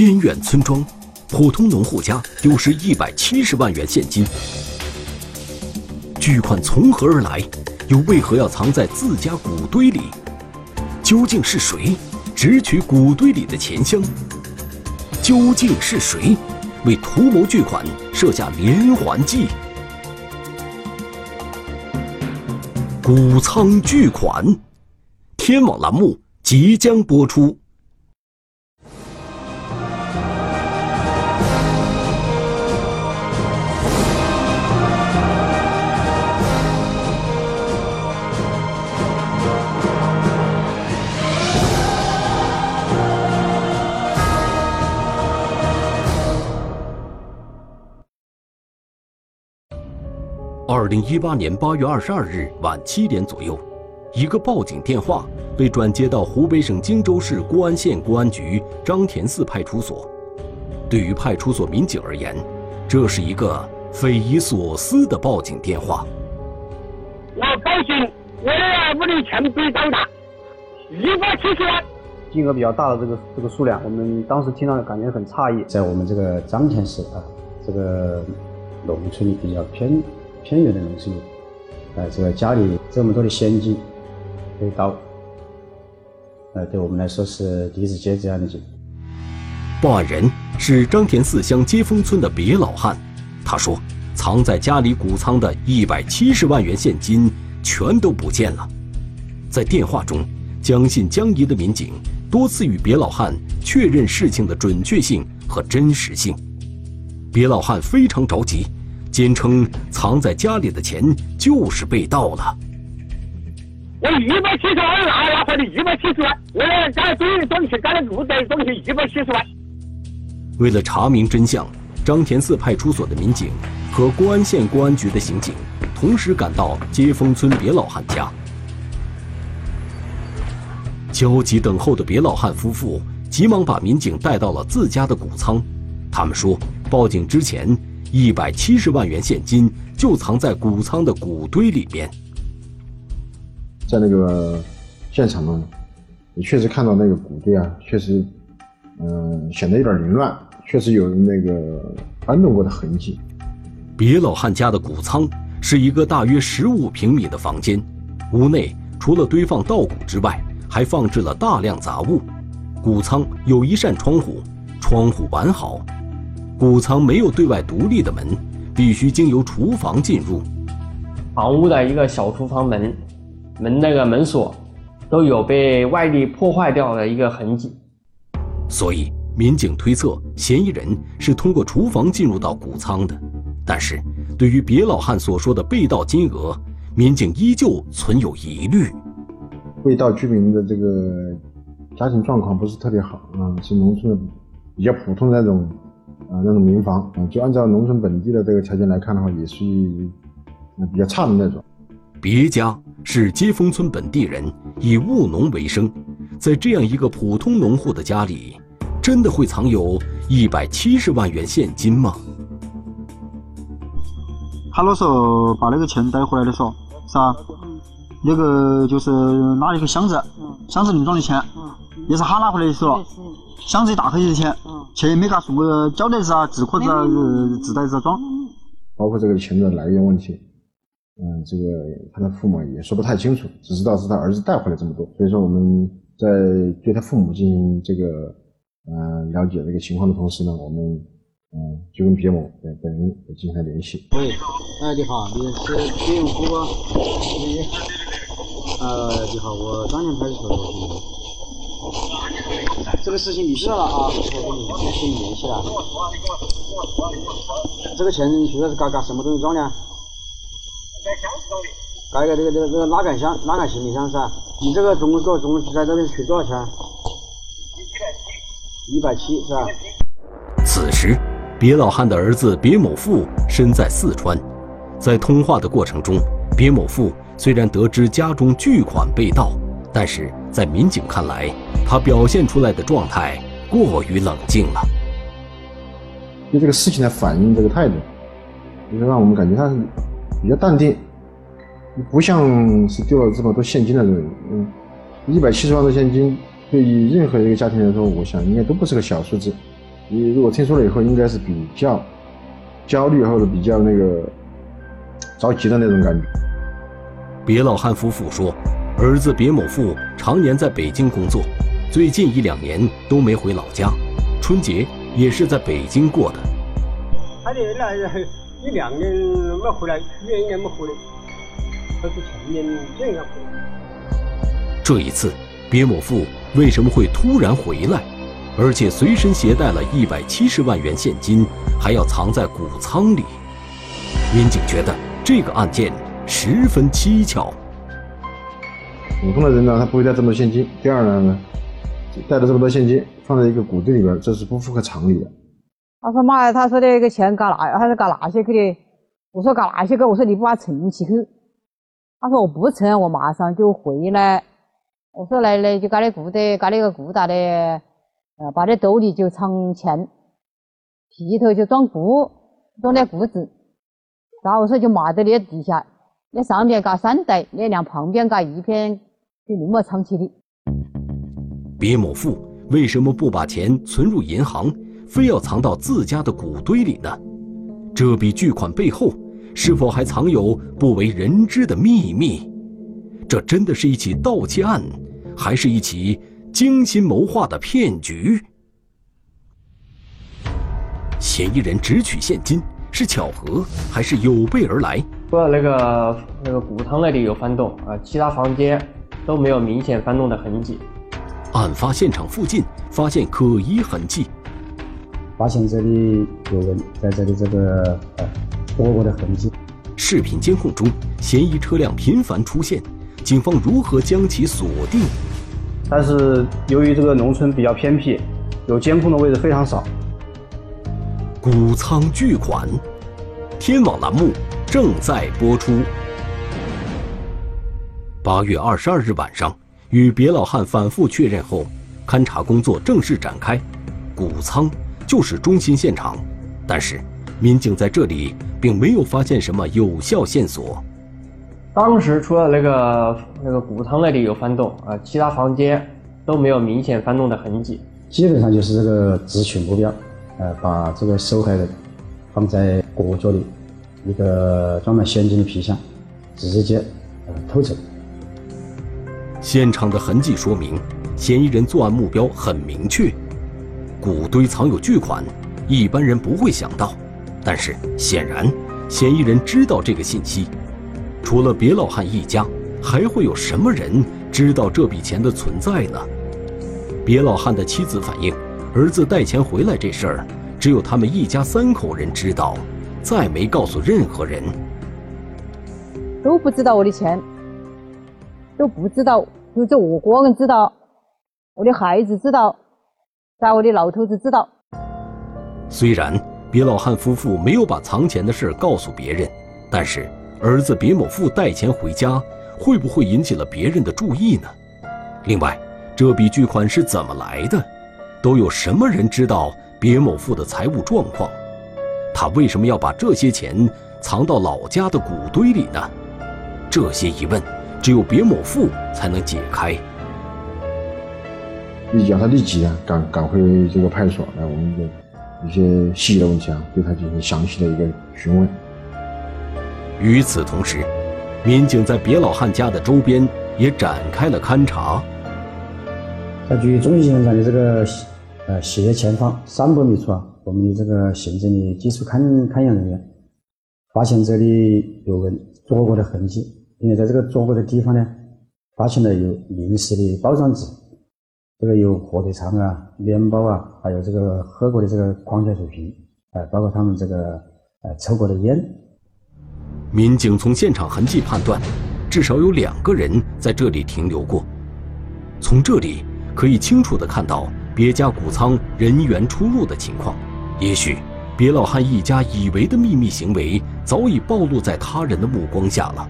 偏远村庄，普通农户家丢失一百七十万元现金，巨款从何而来？又为何要藏在自家谷堆里？究竟是谁直取谷堆里的钱箱？究竟是谁为图谋巨款设下连环计？谷仓巨款，天网栏目即将播出。二零一八年八月二十二日晚七点左右，一个报警电话被转接到湖北省荆州市固安县公安局张田寺派出所。对于派出所民警而言，这是一个匪夷所思的报警电话。我报警，我的屋里钱被盗了，一百七十万，金额比较大的这个这个数量，我们当时听到感觉很诧异。在我们这个张田市啊，这个农村里比较偏。偏远的农村，呃，这个家里这么多的现金被盗，呃，对我们来说是第一次接这样的警。报案人是张田四乡接风村的别老汉，他说，藏在家里谷仓的一百七十万元现金全都不见了。在电话中，将信将疑的民警多次与别老汉确认事情的准确性和真实性，别老汉非常着急。坚称藏在家里的钱就是被盗了。我一百七十万拿拿回来一百七十万，我家堆的东西，家里路的东西一百七十万。为了查明真相，张田寺派出所的民警和公安县公安局的刑警同时赶到接风村别老汉家。焦急等候的别老汉夫妇急忙把民警带到了自家的谷仓。他们说，报警之前。一百七十万元现金就藏在谷仓的谷堆里边。在那个现场呢，也确实看到那个谷堆啊，确实，嗯，显得有点凌乱，确实有那个搬动过的痕迹。别老汉家的谷仓是一个大约十五平米的房间，屋内除了堆放稻谷之外，还放置了大量杂物。谷仓有一扇窗户，窗户完好。谷仓没有对外独立的门，必须经由厨房进入。房屋的一个小厨房门，门那个门锁都有被外力破坏掉的一个痕迹。所以，民警推测嫌疑人是通过厨房进入到谷仓的。但是，对于别老汉所说的被盗金额，民警依旧存有疑虑。被盗居民的这个家庭状况不是特别好啊，是农村的比较普通的那种。啊，那种民房啊，就按照农村本地的这个条件来看的话，也是比较差的那种。别家是接风村本地人，以务农为生，在这样一个普通农户的家里，真的会藏有一百七十万元现金吗？他那时候把那个钱带回来的时候，是吧？那个就是拿一个箱子，箱子里装的钱，也是他拿回来的时候。箱子一打开就是钱，钱也没给他送个胶带子啊、纸壳子啊、纸袋子装。包括这个钱的来源问题，嗯，这个他的父母也说不太清楚，只知道是他儿子带回来这么多。所以说我们在对他父母进行这个嗯了解这个情况的同时呢，我们嗯就跟别某本人进行了联系。喂，哎，你好，你是别永福吗？你，呃，你好，我当年派出所。这个事情你知道了啊？我跟你跟你联系了。这个钱主要是搞搞什么东西装的？在箱子装的。搞一个这个这个这个拉杆箱、拉杆行李箱是吧？你这个总共总共在这边取多少钱？一百七。一百七是吧？此时，别老汉的儿子别某富身在四川，在通话的过程中，别某富虽然得知家中巨款被盗。但是在民警看来，他表现出来的状态过于冷静了。对这个事情的反应，这个态度，就是让我们感觉他是比较淡定，不像是丢了这么多现金的人。嗯，一百七十万的现金，对于任何一个家庭来说，我想应该都不是个小数字。你如果听说了以后，应该是比较焦虑或者比较那个着急的那种感觉。别老汉夫妇说，儿子别某富常年在北京工作，最近一两年都没回老家，春节也是在北京过的。他的那一两年没回来，去年一年没回来，他是前年这样回来。这一次，别某富为什么会突然回来，而且随身携带了一百七十万元现金，还要藏在谷仓里？民警觉得这个案件十分蹊跷。普通的人呢，他不会带这么多现金。第二呢，带了这么多现金放在一个谷堆里边，这是不符合常理的。他说妈呀，他说的那个钱搞哪？他说搞哪些去的？我说搞哪些去？我说你不把它存起去。他说我不存，我马上就回来。我说来来就搞那谷的，搞那个谷大的，呃，把那兜里就藏钱，皮头就装谷，装点谷子。然后我说就码在那底下，那上面搞三代，那两旁边搞一片，就那么藏起的。别某富为什么不把钱存入银行？非要藏到自家的谷堆里呢？这笔巨款背后是否还藏有不为人知的秘密？这真的是一起盗窃案，还是一起精心谋划的骗局？嫌疑人只取现金是巧合还是有备而来？除了那个那个谷仓那里有翻动啊，其他房间都没有明显翻动的痕迹。案发现场附近发现可疑痕迹。发现这里有人在这里这个呃躲过的痕迹。视频监控中，嫌疑车辆频繁出现，警方如何将其锁定？但是由于这个农村比较偏僻，有监控的位置非常少。谷仓巨款，天网栏目正在播出。八月二十二日晚上，与别老汉反复确认后，勘查工作正式展开。谷仓。就是中心现场，但是民警在这里并没有发现什么有效线索。当时除了那个那个谷仓那里有翻动啊，其他房间都没有明显翻动的痕迹。基本上就是这个直取目标，呃，把这个受害人放在裹脚里一个装满现金的皮箱，直接呃偷走。现场的痕迹说明，嫌疑人作案目标很明确。谷堆藏有巨款，一般人不会想到，但是显然，嫌疑人知道这个信息。除了别老汉一家，还会有什么人知道这笔钱的存在呢？别老汉的妻子反映，儿子带钱回来这事儿，只有他们一家三口人知道，再没告诉任何人。都不知道我的钱，都不知道，就这我个人知道，我的孩子知道。在我的老头子知道。虽然别老汉夫妇没有把藏钱的事告诉别人，但是儿子别某富带钱回家，会不会引起了别人的注意呢？另外，这笔巨款是怎么来的？都有什么人知道别某富的财务状况？他为什么要把这些钱藏到老家的谷堆里呢？这些疑问，只有别某富才能解开。立即让他立即啊赶赶回这个派出所来，我们的一些细节的问题啊，对他进行详细的一个询问。与此同时，民警在别老汉家的周边也展开了勘查。在距中心现场的这个呃斜前方三百米处啊，我们的这个刑侦的技术勘勘验人员发现这里有人坐过的痕迹，并且在这个坐过的地方呢，发现了有临时的包装纸。这个有火腿肠啊、面包啊，还有这个喝过的这个矿泉水瓶，哎，包括他们这个呃抽过的烟。民警从现场痕迹判断，至少有两个人在这里停留过。从这里可以清楚地看到别家谷仓人员出入的情况。也许别老汉一家以为的秘密行为，早已暴露在他人的目光下了。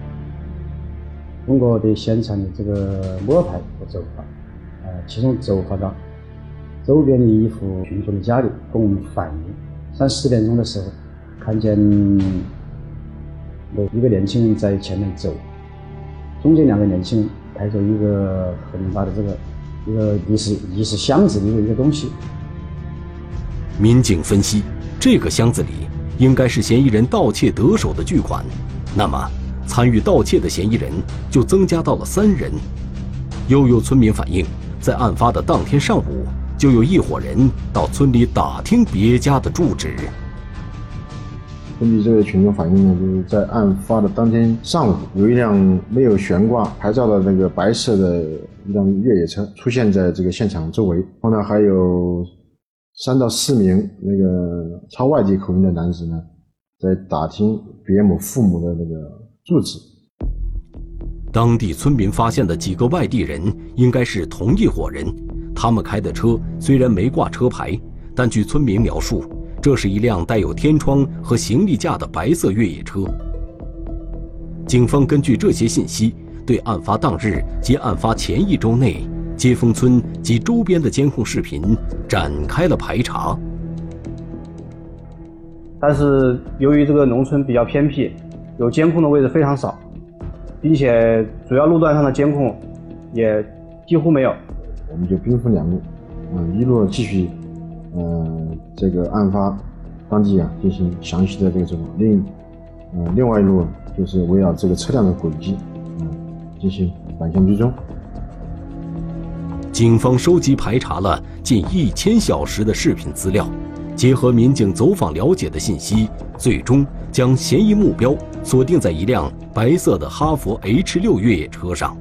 通过对现场的这个摸排和走访。呃其中走访到周边的一户群众的家里，跟我们反映，三四点钟的时候，看见有一个年轻人在前面走，中间两个年轻人抬着一个很大的这个一个疑似疑似箱子的一个一个东西，民警分析，这个箱子里应该是嫌疑人盗窃得手的巨款，那么参与盗窃的嫌疑人就增加到了三人。又有村民反映，在案发的当天上午，就有一伙人到村里打听别家的住址。根据这个群众反映呢，就是在案发的当天上午，有一辆没有悬挂牌照的那个白色的一辆越野车出现在这个现场周围，后呢还有三到四名那个超外地口音的男子呢，在打听别某父母的那个住址。当地村民发现的几个外地人应该是同一伙人，他们开的车虽然没挂车牌，但据村民描述。这是一辆带有天窗和行李架的白色越野车。警方根据这些信息，对案发当日及案发前一周内接风村及周边的监控视频展开了排查。但是由于这个农村比较偏僻，有监控的位置非常少，并且主要路段上的监控也几乎没有，我们就兵分两路，嗯，一路继续。嗯，这个案发当地啊，进行详细的这个走访。另，呃，另外一路就是围绕这个车辆的轨迹，嗯，进行反向追踪。警方收集排查了近一千小时的视频资料，结合民警走访了解的信息，最终将嫌疑目标锁定在一辆白色的哈佛 H 六越野车上。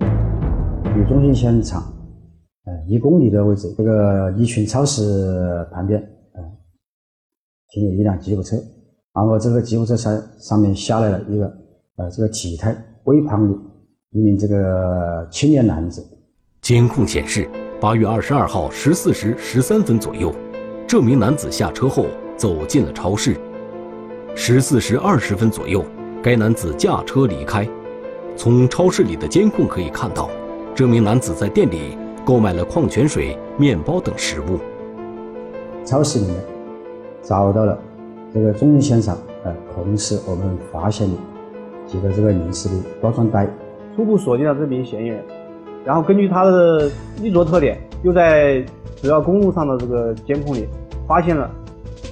与中心现场。呃一公里的位置，这个一群超市旁边，呃，停有一辆吉普车，然后这个吉普车上上面下来了一个，呃，这个体态微胖的一名这个青年男子。监控显示，八月二十二号十四时十三分左右，这名男子下车后走进了超市。十四时二十分左右，该男子驾车离开。从超市里的监控可以看到，这名男子在店里。购买了矿泉水、面包等食物。超市里面找到了这个中心现场，呃，同时我们发现了几个这个临时的包装袋，初步锁定了这名嫌疑人。然后根据他的衣着特点，又在主要公路上的这个监控里发现了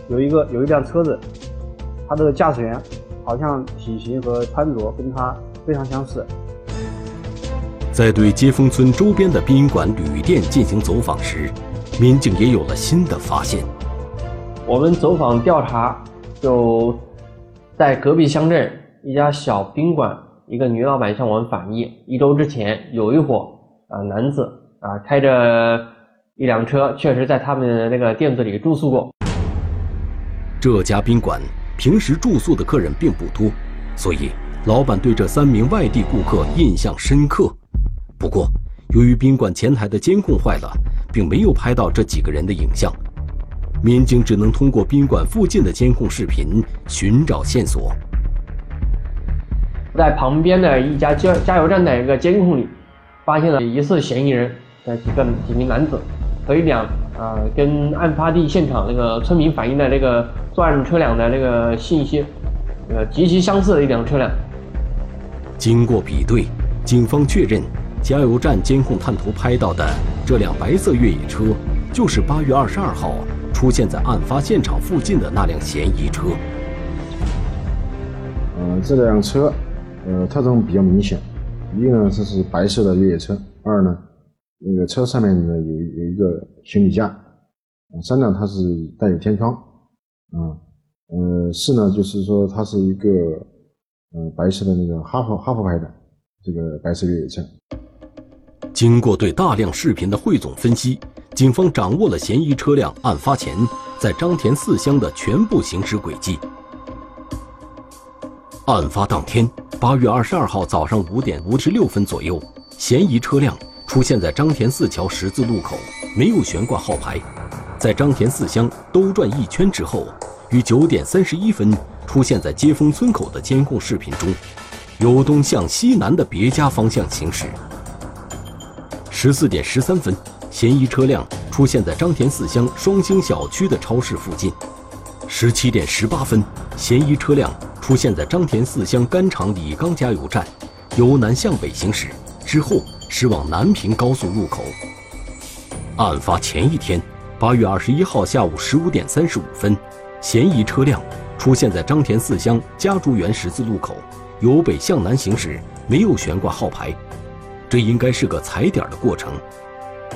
有一个有一辆车子，他的驾驶员好像体型和穿着跟他非常相似。在对接风村周边的宾馆、旅店进行走访时，民警也有了新的发现。我们走访调查，就在隔壁乡镇一家小宾馆，一个女老板向我们反映，一周之前有一伙啊男子啊开着一辆车，确实在他们的那个店子里住宿过。这家宾馆平时住宿的客人并不多，所以老板对这三名外地顾客印象深刻。不过，由于宾馆前台的监控坏了，并没有拍到这几个人的影像，民警只能通过宾馆附近的监控视频寻找线索。在旁边的一家加加油站的一个监控里，发现了疑似嫌疑人的几个几名男子和一辆啊跟案发地现场那个村民反映的那个作案车辆的那个信息，呃极其相似的一辆车辆。经过比对，警方确认。加油站监控探头拍到的这辆白色越野车，就是八月二十二号出现在案发现场附近的那辆嫌疑车。呃，这辆车，呃，特征比较明显。一呢，这是白色的越野车；二呢，那个车上面呢有有一个行李架；三呢，它是带有天窗；啊，呃，四呢，就是说它是一个呃白色的那个哈佛哈佛牌的这个白色越野车。经过对大量视频的汇总分析，警方掌握了嫌疑车辆案发前在张田四乡的全部行驶轨迹。案发当天，八月二十二号早上五点五十六分左右，嫌疑车辆出现在张田四桥十字路口，没有悬挂号牌，在张田四乡兜转一圈之后，于九点三十一分出现在接风村口的监控视频中，由东向西南的别家方向行驶。十四点十三分，嫌疑车辆出现在张田四乡双星小区的超市附近。十七点十八分，嫌疑车辆出现在张田四乡甘厂李刚加油站，由南向北行驶，之后驶往南平高速入口。案发前一天，八月二十一号下午十五点三十五分，嫌疑车辆出现在张田四乡家竹园十字路口，由北向南行驶，没有悬挂号牌，这应该是个踩点的过程。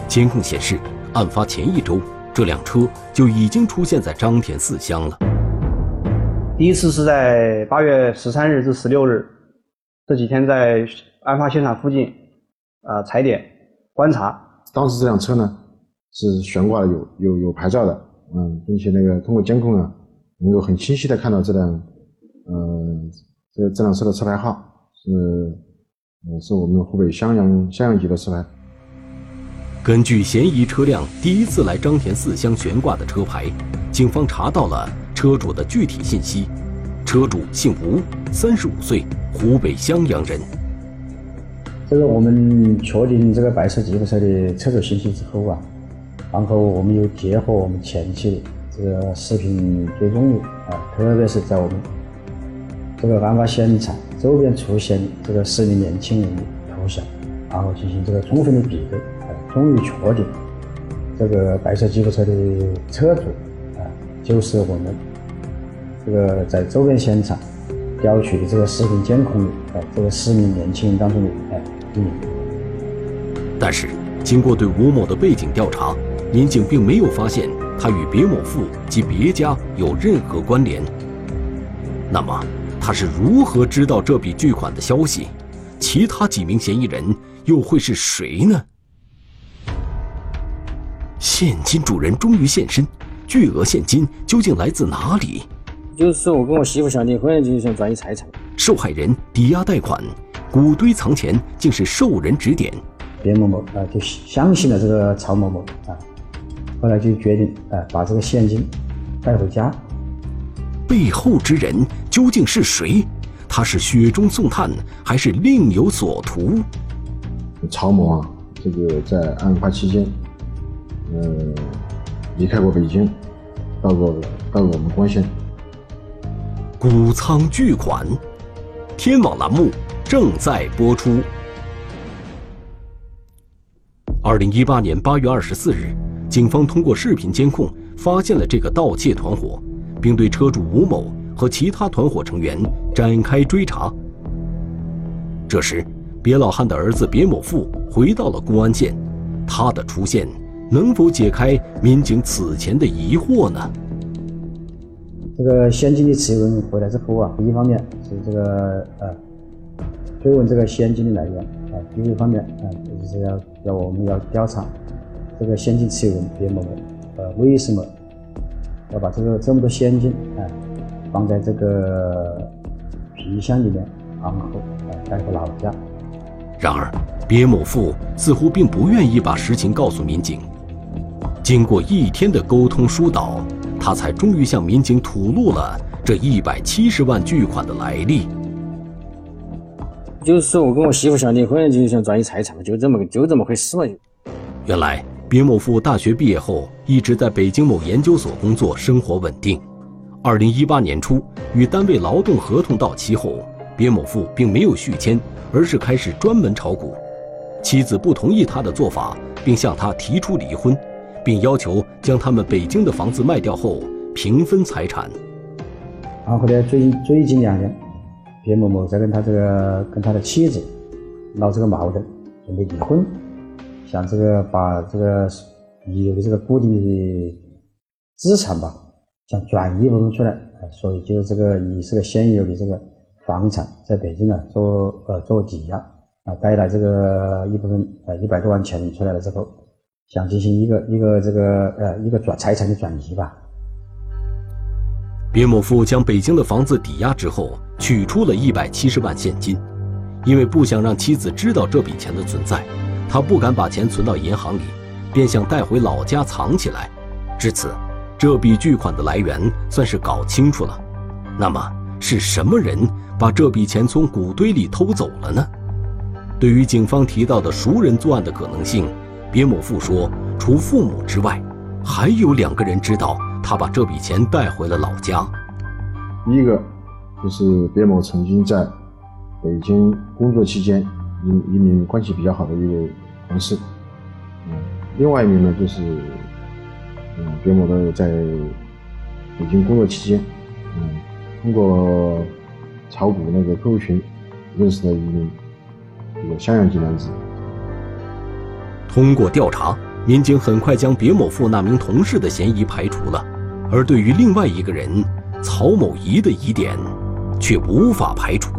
监控显示，案发前一周，这辆车就已经出现在张田四乡了。第一次是在八月十三日至十六日，这几天在案发现场附近啊踩点观察。当时这辆车呢？是悬挂的有有有牌照的，嗯，并且那个通过监控呢，能够很清晰的看到这辆，嗯，这这辆车的车牌号是，呃，是我们湖北襄阳襄阳籍的车牌。根据嫌疑车辆第一次来张田四乡悬挂的车牌，警方查到了车主的具体信息，车主姓吴，三十五岁，湖北襄阳人。这个我们确定这个白色吉普车的车主信息之后啊。然后我们又结合我们前期这个视频追踪率啊，特别是在我们这个案发现场周边出现这个十名年轻人的头像，然后进行这个充分的比对，啊，终于确定这个白色吉普车的车主啊，就是我们这个在周边现场调取的这个视频监控里啊，这个四名年轻人当中的哎一名。但是经过对吴某的背景调查。民警并没有发现他与别某富及别家有任何关联。那么，他是如何知道这笔巨款的消息？其他几名嫌疑人又会是谁呢？现金主人终于现身，巨额现金究竟来自哪里？就是说我跟我媳妇想离婚，就是想转移财产。受害人抵押贷款，谷堆藏钱，竟是受人指点。别某某啊，就相信了这个曹某某啊。后来就决定，啊，把这个现金带回家。背后之人究竟是谁？他是雪中送炭，还是另有所图？曹某啊，这个在案发期间，呃，离开过北京，到过到过我们光县。谷仓巨款，天网栏目正在播出。二零一八年八月二十四日。警方通过视频监控发现了这个盗窃团伙，并对车主吴某和其他团伙成员展开追查。这时，别老汉的儿子别某富回到了公安县，他的出现能否解开民警此前的疑惑呢？这个现金的持有人回来之后啊，一方面是这个呃追问这个现金的来源啊，另一方面啊就是要要我们要调查。这个现金持有人别某某，呃，为什么要把这个这么多现金啊放在这个皮箱里面，然后啊带回老家？然而，别某富似乎并不愿意把实情告诉民警。经过一天的沟通疏导，他才终于向民警吐露了这一百七十万巨款的来历。就是说我跟我媳妇想离婚，就想转移财产就这么就这么回事嘛。原来。别某富大学毕业后一直在北京某研究所工作，生活稳定。二零一八年初，与单位劳动合同到期后，别某富并没有续签，而是开始专门炒股。妻子不同意他的做法，并向他提出离婚，并要求将他们北京的房子卖掉后平分财产。然后呢，最近最近两年，别某某在跟他这个跟他的妻子闹这个矛盾，准备离婚。想这个把这个遗留的这个固定的资产吧，想转移一部分出来，所以就是这个以这个现有的这个房产在北京呢做呃做抵押啊，带来这个一部分呃一百多万钱出来了之后，想进行一个一个这个呃一个转财产的转移吧。别某富将北京的房子抵押之后，取出了一百七十万现金，因为不想让妻子知道这笔钱的存在。他不敢把钱存到银行里，便想带回老家藏起来。至此，这笔巨款的来源算是搞清楚了。那么，是什么人把这笔钱从谷堆里偷走了呢？对于警方提到的熟人作案的可能性，别某富说，除父母之外，还有两个人知道他把这笔钱带回了老家。第一个就是别某曾经在北京工作期间。一一名关系比较好的一位同事，嗯，另外一名呢就是，嗯，别某的在北京工作期间，嗯，通过炒股那个 QQ 群认识了一名这个襄阳籍男子。通过调查，民警很快将别某富那名同事的嫌疑排除了，而对于另外一个人曹某仪的疑点，却无法排除。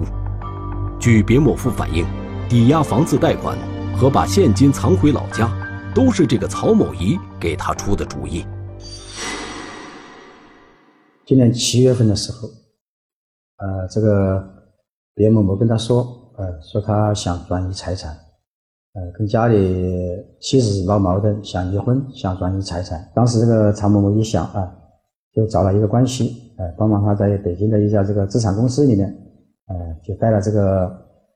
据别某富反映，抵押房子贷款和把现金藏回老家，都是这个曹某仪给他出的主意。今年七月份的时候，呃，这个别某某跟他说，呃，说他想转移财产，呃，跟家里妻子闹矛盾，想离婚，想转移财产。当时这个曹某某一想啊，就找了一个关系，呃，帮忙他在北京的一家这个资产公司里面，呃，就贷了这个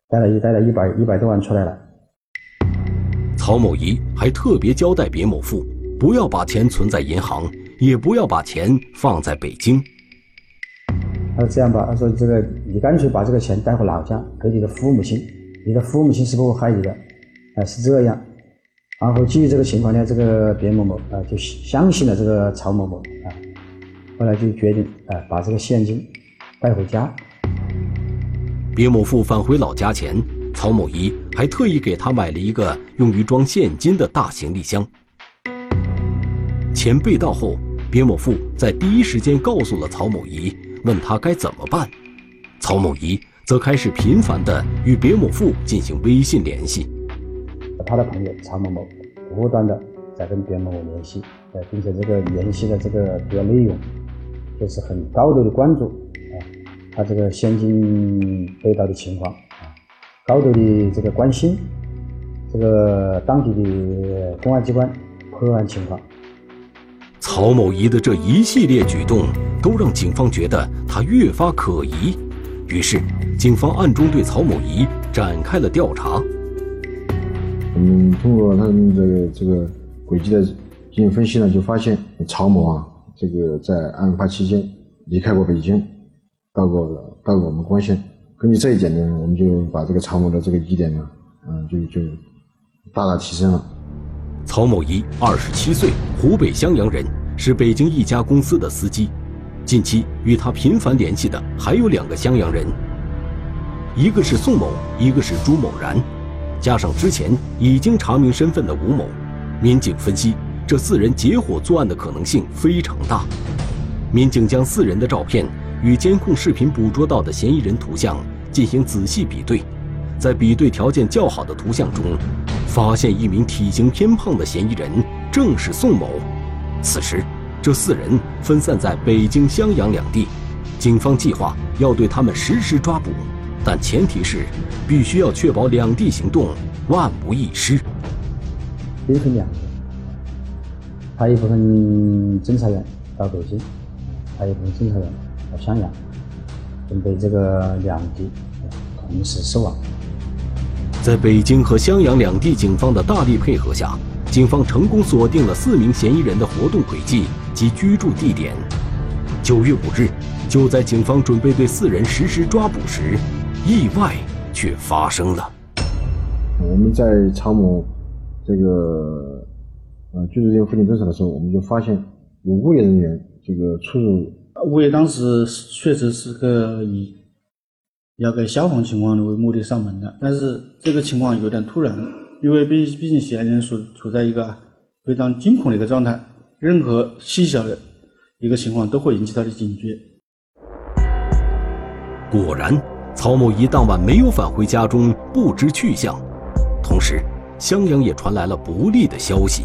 贷了一贷了一百一百多万出来了。曹某仪还特别交代别某富，不要把钱存在银行。也不要把钱放在北京。他说：“这样吧，他说这个你干脆把这个钱带回老家给你的父母亲，你的父母亲是不会害你的。”啊，是这样。然后基于这个情况呢，这个别某某啊就相信了这个曹某某啊，后来就决定啊把这个现金带回家。别某富返回老家前，曹某仪还特意给他买了一个用于装现金的大行李箱。钱被盗后，别某富在第一时间告诉了曹某仪，问他该怎么办。曹某仪则开始频繁地与别某富进行微信联系。他的朋友曹某某不断地在跟别某某联系，呃，并且这个联系的这个主要内容就是很高度的关注啊，他这个现金被盗的情况啊，高度的这个关心这个当地的公安机关破案情况。曹某仪的这一系列举动，都让警方觉得他越发可疑。于是，警方暗中对曹某仪展开了调查。我们通过他们这个这个轨迹的进行分析呢，就发现曹某啊，这个在案发期间离开过北京，到过到过我们光县。根据这一点呢，我们就把这个曹某的这个疑点呢，嗯，就就大大提升了。曹某仪，二十七岁，湖北襄阳人，是北京一家公司的司机。近期与他频繁联系的还有两个襄阳人，一个是宋某，一个是朱某然，加上之前已经查明身份的吴某，民警分析这四人结伙作案的可能性非常大。民警将四人的照片与监控视频捕捉到的嫌疑人图像进行仔细比对，在比对条件较好的图像中。发现一名体型偏胖的嫌疑人，正是宋某。此时，这四人分散在北京、襄阳两地，警方计划要对他们实施抓捕，但前提是必须要确保两地行动万无一失。兵分两路，派一部分侦查员到北京，派一部分侦查员到襄阳，准备这个两地同时收网。在北京和襄阳两地警方的大力配合下，警方成功锁定了四名嫌疑人的活动轨迹及居住地点。九月五日，就在警方准备对四人实施抓捕时，意外却发生了。我们在常某这个呃居住地附近蹲守的时候，我们就发现有物业人员这个出入。物业当时确实是个以。要给消防情况为目的上门的，但是这个情况有点突然，因为毕毕竟嫌疑人处处在一个非常惊恐的一个状态，任何细小的一个情况都会引起他的警觉。果然，曹某仪当晚没有返回家中，不知去向。同时，襄阳也传来了不利的消息，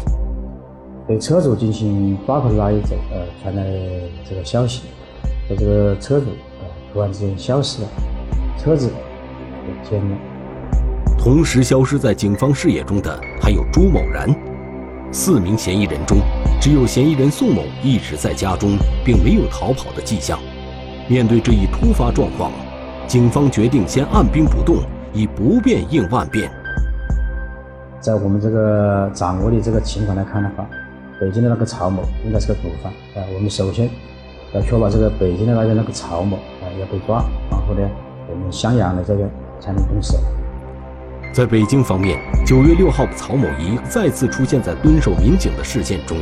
对车主进行抓捕的那一周，呃，传来这个消息，说这个车主呃突然之间消失了。车子不见了。同时消失在警方视野中的还有朱某然。四名嫌疑人中，只有嫌疑人宋某一直在家中，并没有逃跑的迹象。面对这一突发状况，警方决定先按兵不动，以不变应万变。在我们这个掌握的这个情况来看的话，北京的那个曹某应该是个主犯啊。我们首先要确保这个北京的那个那个曹某啊要被抓，然后呢？我们襄阳的这个才能动手。在北京方面，九月六号，曹某仪再次出现在蹲守民警的视线中。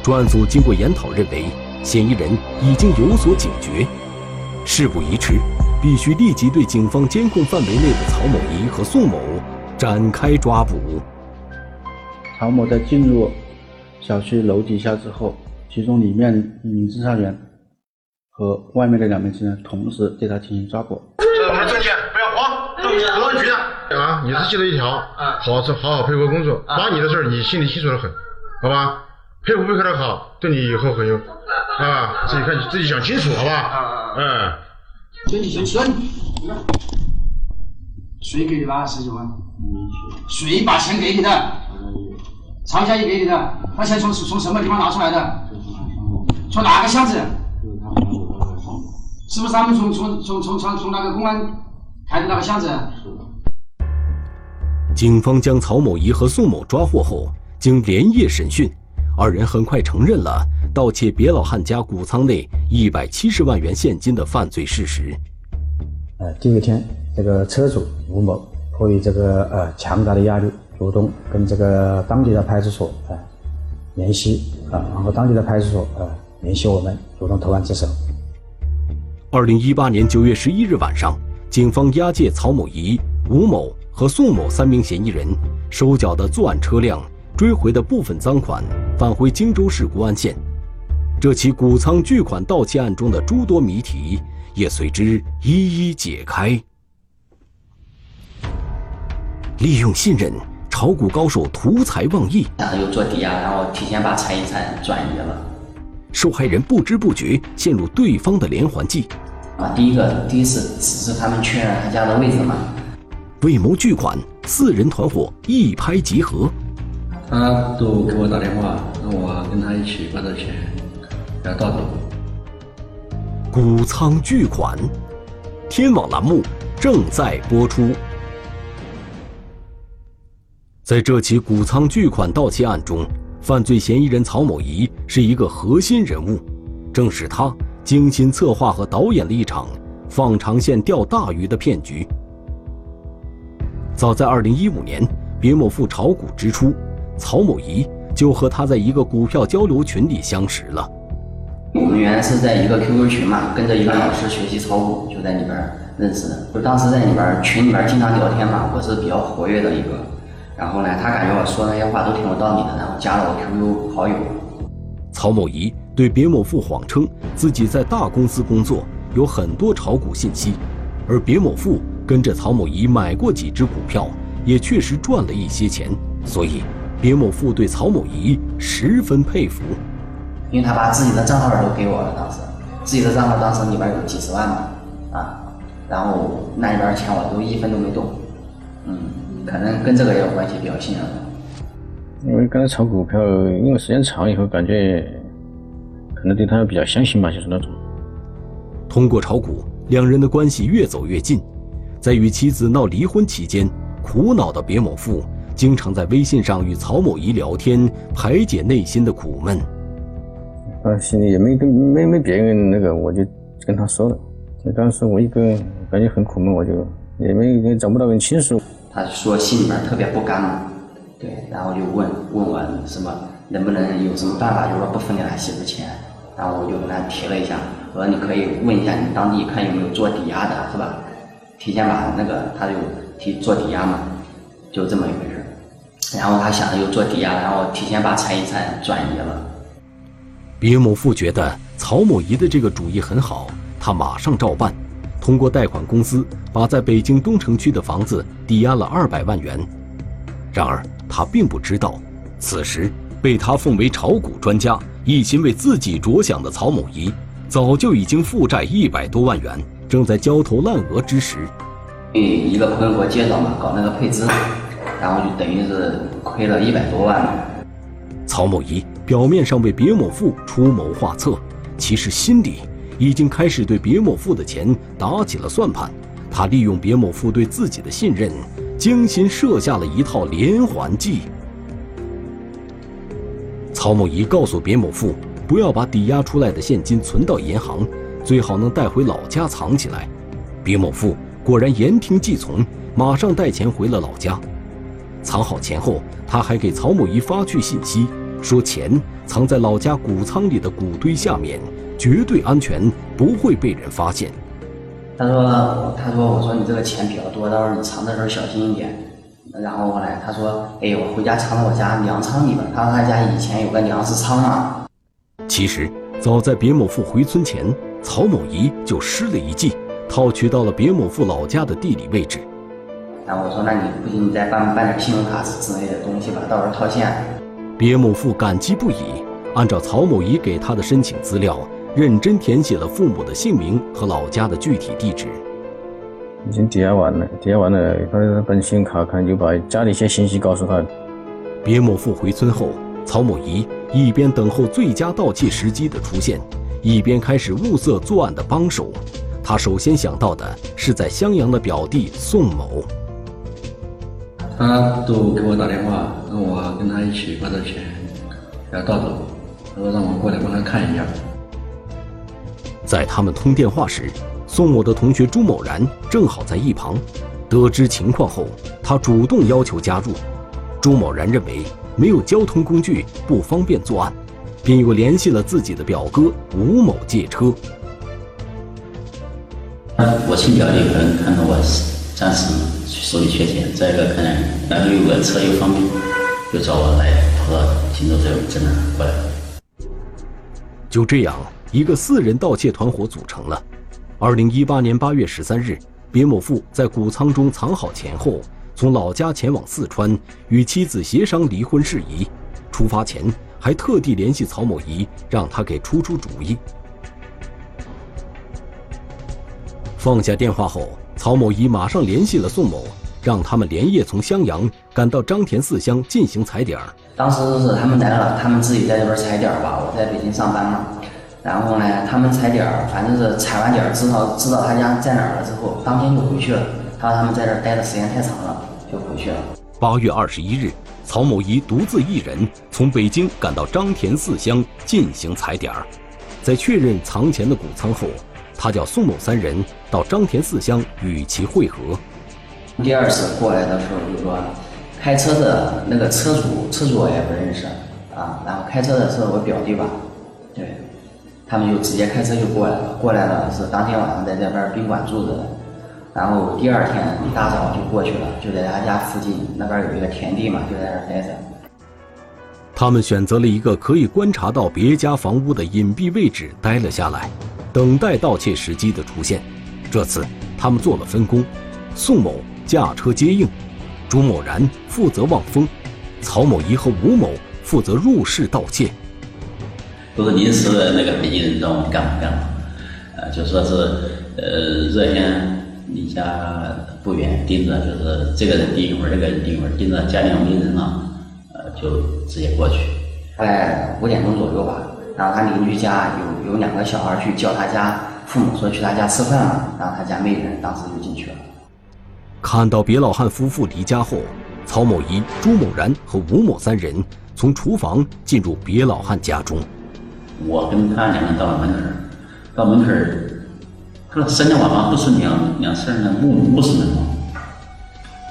专案组经过研讨，认为嫌疑人已经有所警觉，事不宜迟，必须立即对警方监控范围内的曹某仪和宋某展开抓捕。曹某在进入小区楼底下之后，其中里面一名侦查员和外面的两名侦查员同时对他进行抓捕。这是我们的证件，不要慌，公安局的。啊，你是记得一条，好好好好配合工作，把你的事儿你心里清楚的很，好吧？配不配合的好，对你以后很有，啊，自己看自己想清楚，好吧？嗯。先你先生，谁给的吧？十几万。谁把钱给你的？曹佳怡给你的。他钱从从什么地方拿出来的？从哪个箱子？是不是他们从从从从从从那个公安开的那个箱子？警方将曹某仪和宋某抓获后，经连夜审讯，二人很快承认了盗窃别老汉家谷仓内一百七十万元现金的犯罪事实。呃，第二天，这个车主吴某迫于这个呃强大的压力，主动跟这个当地的派出所啊联系啊，然后当地的派出所啊联系我们，主动投案自首。二零一八年九月十一日晚上，警方押解曹某仪、吴某。和宋某三名嫌疑人收缴的作案车辆、追回的部分赃款返回荆州市公安县，这起谷仓巨款盗窃案中的诸多谜题也随之一一解开。利用信任，炒股高手图财忘义，然后又做抵押，然后提前把财产转移了。受害人不知不觉陷入对方的连环计。啊，第一个，第一次只是他们确认他家的位置嘛。为谋巨款，四人团伙一拍即合。他都给我打电话，让我跟他一起把这钱给他盗走。谷仓巨款，天网栏目正在播出。在这起谷仓巨款盗窃案中，犯罪嫌疑人曹某仪是一个核心人物，正是他精心策划和导演了一场放长线钓大鱼的骗局。早在二零一五年，别某富炒股之初，曹某仪就和他在一个股票交流群里相识了。我们原来是在一个 QQ 群嘛，跟着一个老师学习炒股，就在里边认识的。就当时在里边群里边经常聊天嘛，我是比较活跃的一个。然后呢，他感觉我说那些话都挺有道理的，然后加了我 QQ 好友。曹某仪对别某富谎称自己在大公司工作，有很多炒股信息，而别某富。跟着曹某仪买过几只股票，也确实赚了一些钱，所以别某富对曹某仪十分佩服。因为他把自己的账号都给我了，当时自己的账号当时里边有几十万嘛，啊，然后那里边钱我都一分都没动，嗯，可能跟这个也有关系，比较信任因为刚才炒股票，因为时间长以后，感觉可能对他比较相信吧，就是那种。通过炒股，两人的关系越走越近。在与妻子闹离婚期间，苦恼的别某富经常在微信上与曹某仪聊天，排解内心的苦闷。啊，心里也没跟没没别人那个，我就跟他说了。当时我一个感觉很苦闷，我就也没也找不到人倾诉。他说心里面特别不甘嘛，对，然后就问问我什么能不能有什么办法，就说不分给他媳妇钱。然后我就跟他提了一下，我说你可以问一下你当地看有没有做抵押的，是吧？提前把那个，他就提做抵押嘛，就这么一回事然后他想着又做抵押，然后提前把财产转移了。别某富觉得曹某仪的这个主意很好，他马上照办，通过贷款公司把在北京东城区的房子抵押了二百万元。然而他并不知道，此时被他奉为炒股专家、一心为自己着想的曹某仪，早就已经负债一百多万元。正在焦头烂额之时，一个朋友给我介绍嘛，搞那个配资，然后就等于是亏了一百多万嘛。曹某仪表面上为别某富出谋划策，其实心里已经开始对别某富的钱打起了算盘。他利用别某富对自己的信任，精心设下了一套连环计。曹某仪告诉别某富，不要把抵押出来的现金存到银行。最好能带回老家藏起来。别某富果然言听计从，马上带钱回了老家。藏好钱后，他还给曹某仪发去信息，说钱藏在老家谷仓里的谷堆下面，绝对安全，不会被人发现。他说：“他说我说你这个钱比较多，到时候你藏的时候小心一点。”然后后来他说：“哎，我回家藏到我家粮仓里边。他说他家以前有个粮食仓啊。”其实早在别某富回村前，曹某仪就施了一计，套取到了别某富老家的地理位置。然后我说：“那你不行，你再办办点信用卡之类的东西吧，到时候套现。”别某富感激不已，按照曹某仪给他的申请资料。认真填写了父母的姓名和老家的具体地址。已经抵押完了，抵押完了，他办信用卡，可能就把家里一些信息告诉他。别某富回村后，曹某仪一边等候最佳盗窃时机的出现，一边开始物色作案的帮手。他首先想到的是在襄阳的表弟宋某。他都给我打电话，让我跟他一起把这钱给他盗走，他说让我过来帮他看一下。在他们通电话时，宋某的同学朱某然正好在一旁。得知情况后，他主动要求加入。朱某然认为没有交通工具不方便作案，便又联系了自己的表哥吴某借车。我亲表弟可能看到我暂时手里缺钱，再一个可能那里有个车又方便，就找我来跑到荆州这边真的过来。就这样。一个四人盗窃团伙组成了。二零一八年八月十三日，别某富在谷仓中藏好钱后，从老家前往四川，与妻子协商离婚事宜。出发前还特地联系曹某仪，让他给出出主意。放下电话后，曹某仪马上联系了宋某，让他们连夜从襄阳赶到张田四乡进行踩点。当时是他们来了，他们自己在这边踩点吧，我在北京上班嘛。然后呢，他们踩点儿，反正是踩完点儿，知道知道他家在哪儿了之后，当天就回去了。他说他们在这儿待的时间太长了，就回去了。八月二十一日，曹某仪独自一人从北京赶到张田四乡进行踩点儿，在确认藏钱的谷仓后，他叫宋某三人到张田四乡与其会合。第二次过来的时候，就说开车的那个车主，车主我也不认识啊，然后开车的是我表弟吧，对。他们就直接开车就过来了，过来了是当天晚上在这边宾馆住着的，然后第二天一大早就过去了，就在他家附近那边有一个田地嘛，就在那儿待着。他们选择了一个可以观察到别家房屋的隐蔽位置待了下来，等待盗窃时机的出现。这次他们做了分工，宋某驾车接应，朱某然负责望风，曹某仪和吴某负责入室盗窃。都是临时的那个北京人让我们干嘛干嘛，呃，就说是呃热天离家不远，盯着就是这个人盯一会儿，那个人盯一会儿，盯着家里没人了，呃，就直接过去。大概五点钟左右吧，然后他邻居家有有两个小孩去叫他家父母说去他家吃饭了，然后他家没人，当时就进去了。看到别老汉夫妇离家后，曹某仪、朱某然和吴某三人从厨房进入别老汉家中。我跟他两个人到了门口到门口他说三天晚上不是两两扇的木木式门吗？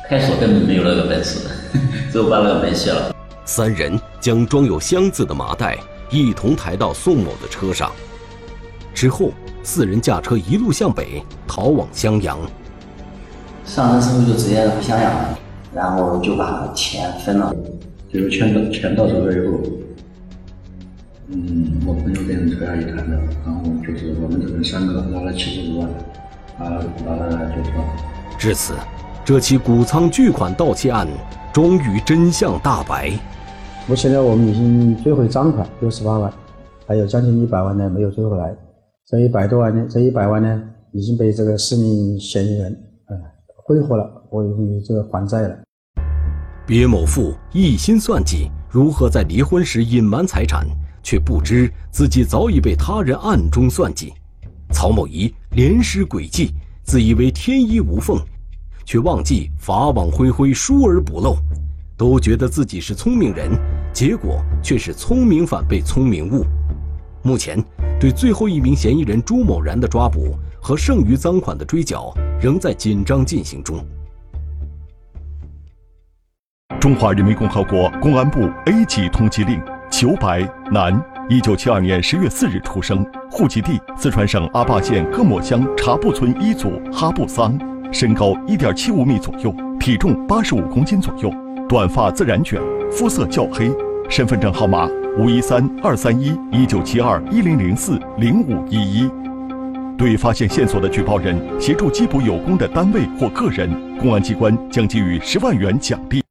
开锁根本没有那个本事，只有把那个门卸了。三人将装有箱子的麻袋一同抬到宋某的车上，之后四人驾车一路向北逃往襄阳。上车之后就直接回襄阳了，然后就把钱分了，就是钱到钱到手了以后。嗯，我朋友跟车阿姨谈的，然后就是我们这边三个拿了七十多万，啊，拿了就车。至此，这起谷仓巨款盗窃案终于真相大白。目前呢，我们已经追回赃款六十八万，还有将近一百万呢没有追回来。这一百多万呢，这一百万呢已经被这个四名嫌疑人啊挥霍了，我用于这个还债了。别某富一心算计如何在离婚时隐瞒财产。却不知自己早已被他人暗中算计，曹某仪连施诡计，自以为天衣无缝，却忘记法网恢恢，疏而不漏，都觉得自己是聪明人，结果却是聪明反被聪明误。目前，对最后一名嫌疑人朱某然的抓捕和剩余赃款的追缴仍在紧张进行中。中华人民共和国公安部 A 级通缉令。裘白，男，一九七二年十月四日出生，户籍地四川省阿坝县各莫乡茶布村一组哈布桑，身高一点七五米左右，体重八十五公斤左右，短发自然卷，肤色较黑，身份证号码五一三二三一一九七二一零零四零五一一。对发现线索的举报人协助缉捕有功的单位或个人，公安机关将给予十万元奖励。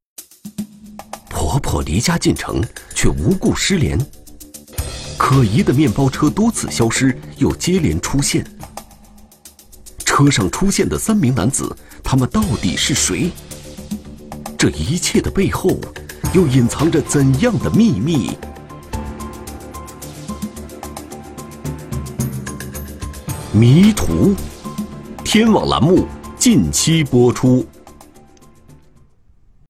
婆婆离家进城，却无故失联。可疑的面包车多次消失，又接连出现。车上出现的三名男子，他们到底是谁？这一切的背后，又隐藏着怎样的秘密？迷途，天网栏目近期播出。